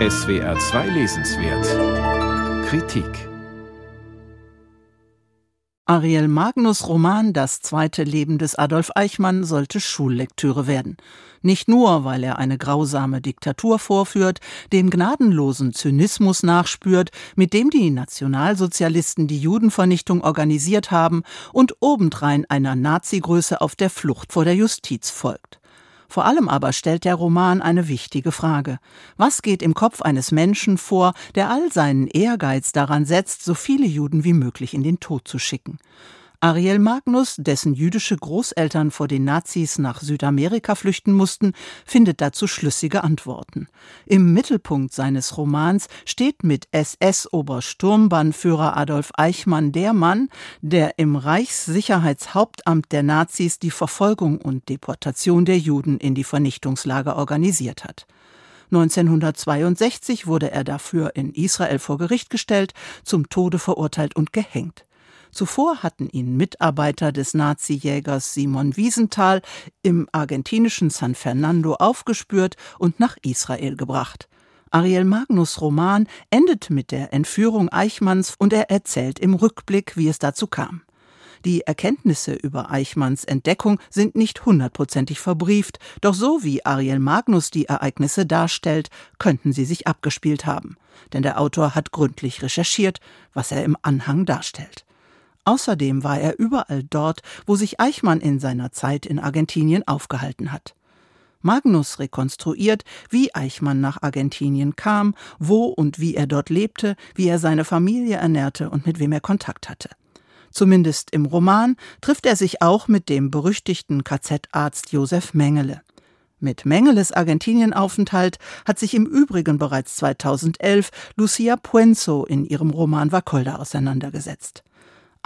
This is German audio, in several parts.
SWR 2 Lesenswert Kritik Ariel Magnus Roman Das zweite Leben des Adolf Eichmann sollte Schullektüre werden. Nicht nur, weil er eine grausame Diktatur vorführt, dem gnadenlosen Zynismus nachspürt, mit dem die Nationalsozialisten die Judenvernichtung organisiert haben und obendrein einer Nazigröße auf der Flucht vor der Justiz folgt. Vor allem aber stellt der Roman eine wichtige Frage. Was geht im Kopf eines Menschen vor, der all seinen Ehrgeiz daran setzt, so viele Juden wie möglich in den Tod zu schicken? Ariel Magnus, dessen jüdische Großeltern vor den Nazis nach Südamerika flüchten mussten, findet dazu schlüssige Antworten. Im Mittelpunkt seines Romans steht mit SS-Obersturmbannführer Adolf Eichmann der Mann, der im Reichssicherheitshauptamt der Nazis die Verfolgung und Deportation der Juden in die Vernichtungslager organisiert hat. 1962 wurde er dafür in Israel vor Gericht gestellt, zum Tode verurteilt und gehängt. Zuvor hatten ihn Mitarbeiter des Nazi-Jägers Simon Wiesenthal im argentinischen San Fernando aufgespürt und nach Israel gebracht. Ariel Magnus Roman endet mit der Entführung Eichmanns und er erzählt im Rückblick, wie es dazu kam. Die Erkenntnisse über Eichmanns Entdeckung sind nicht hundertprozentig verbrieft, doch so wie Ariel Magnus die Ereignisse darstellt, könnten sie sich abgespielt haben. Denn der Autor hat gründlich recherchiert, was er im Anhang darstellt. Außerdem war er überall dort, wo sich Eichmann in seiner Zeit in Argentinien aufgehalten hat. Magnus rekonstruiert, wie Eichmann nach Argentinien kam, wo und wie er dort lebte, wie er seine Familie ernährte und mit wem er Kontakt hatte. Zumindest im Roman trifft er sich auch mit dem berüchtigten KZ-Arzt Josef Mengele. Mit Mengeles Argentinienaufenthalt hat sich im Übrigen bereits 2011 Lucia Puenzo in ihrem Roman Wacholder auseinandergesetzt.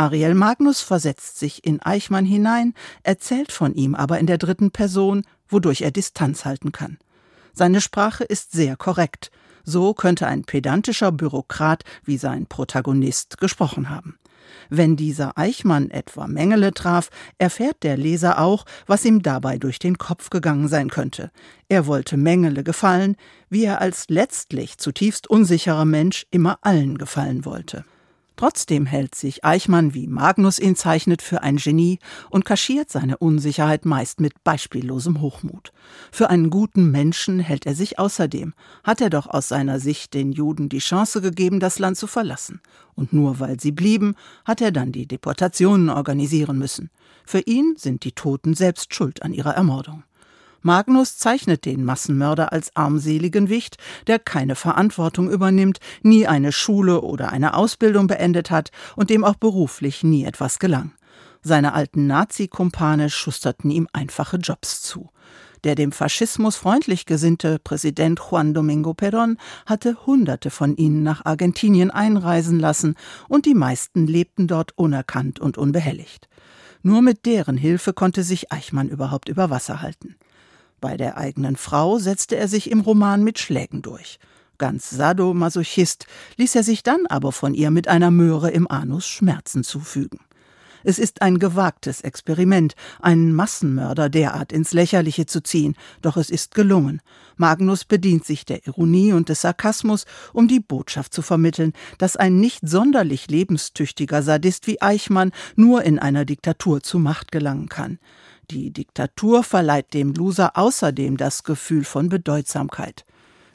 Ariel Magnus versetzt sich in Eichmann hinein, erzählt von ihm aber in der dritten Person, wodurch er Distanz halten kann. Seine Sprache ist sehr korrekt. So könnte ein pedantischer Bürokrat wie sein Protagonist gesprochen haben. Wenn dieser Eichmann etwa Mengele traf, erfährt der Leser auch, was ihm dabei durch den Kopf gegangen sein könnte. Er wollte Mengele gefallen, wie er als letztlich zutiefst unsicherer Mensch immer allen gefallen wollte. Trotzdem hält sich Eichmann, wie Magnus ihn zeichnet, für ein Genie und kaschiert seine Unsicherheit meist mit beispiellosem Hochmut. Für einen guten Menschen hält er sich außerdem, hat er doch aus seiner Sicht den Juden die Chance gegeben, das Land zu verlassen. Und nur weil sie blieben, hat er dann die Deportationen organisieren müssen. Für ihn sind die Toten selbst schuld an ihrer Ermordung. Magnus zeichnet den Massenmörder als armseligen Wicht, der keine Verantwortung übernimmt, nie eine Schule oder eine Ausbildung beendet hat und dem auch beruflich nie etwas gelang. Seine alten Nazi-Kumpane schusterten ihm einfache Jobs zu. Der dem Faschismus freundlich gesinnte Präsident Juan Domingo Perón hatte Hunderte von ihnen nach Argentinien einreisen lassen, und die meisten lebten dort unerkannt und unbehelligt. Nur mit deren Hilfe konnte sich Eichmann überhaupt über Wasser halten. Bei der eigenen Frau setzte er sich im Roman mit Schlägen durch. Ganz sadomasochist ließ er sich dann aber von ihr mit einer Möhre im Anus Schmerzen zufügen. Es ist ein gewagtes Experiment, einen Massenmörder derart ins Lächerliche zu ziehen, doch es ist gelungen. Magnus bedient sich der Ironie und des Sarkasmus, um die Botschaft zu vermitteln, dass ein nicht sonderlich lebenstüchtiger Sadist wie Eichmann nur in einer Diktatur zu Macht gelangen kann. Die Diktatur verleiht dem Loser außerdem das Gefühl von Bedeutsamkeit.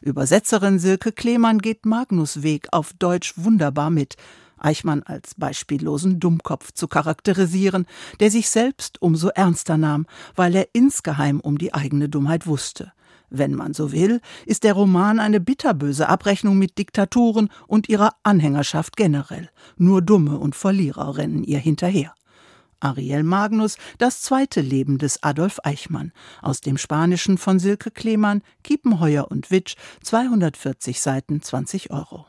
Übersetzerin Silke Klemann geht Magnus Weg auf Deutsch wunderbar mit, Eichmann als beispiellosen Dummkopf zu charakterisieren, der sich selbst umso ernster nahm, weil er insgeheim um die eigene Dummheit wusste. Wenn man so will, ist der Roman eine bitterböse Abrechnung mit Diktaturen und ihrer Anhängerschaft generell. Nur Dumme und Verlierer rennen ihr hinterher. Ariel Magnus, das zweite Leben des Adolf Eichmann, aus dem Spanischen von Silke Klemann, Kiepenheuer und Witsch, 240 Seiten, 20 Euro.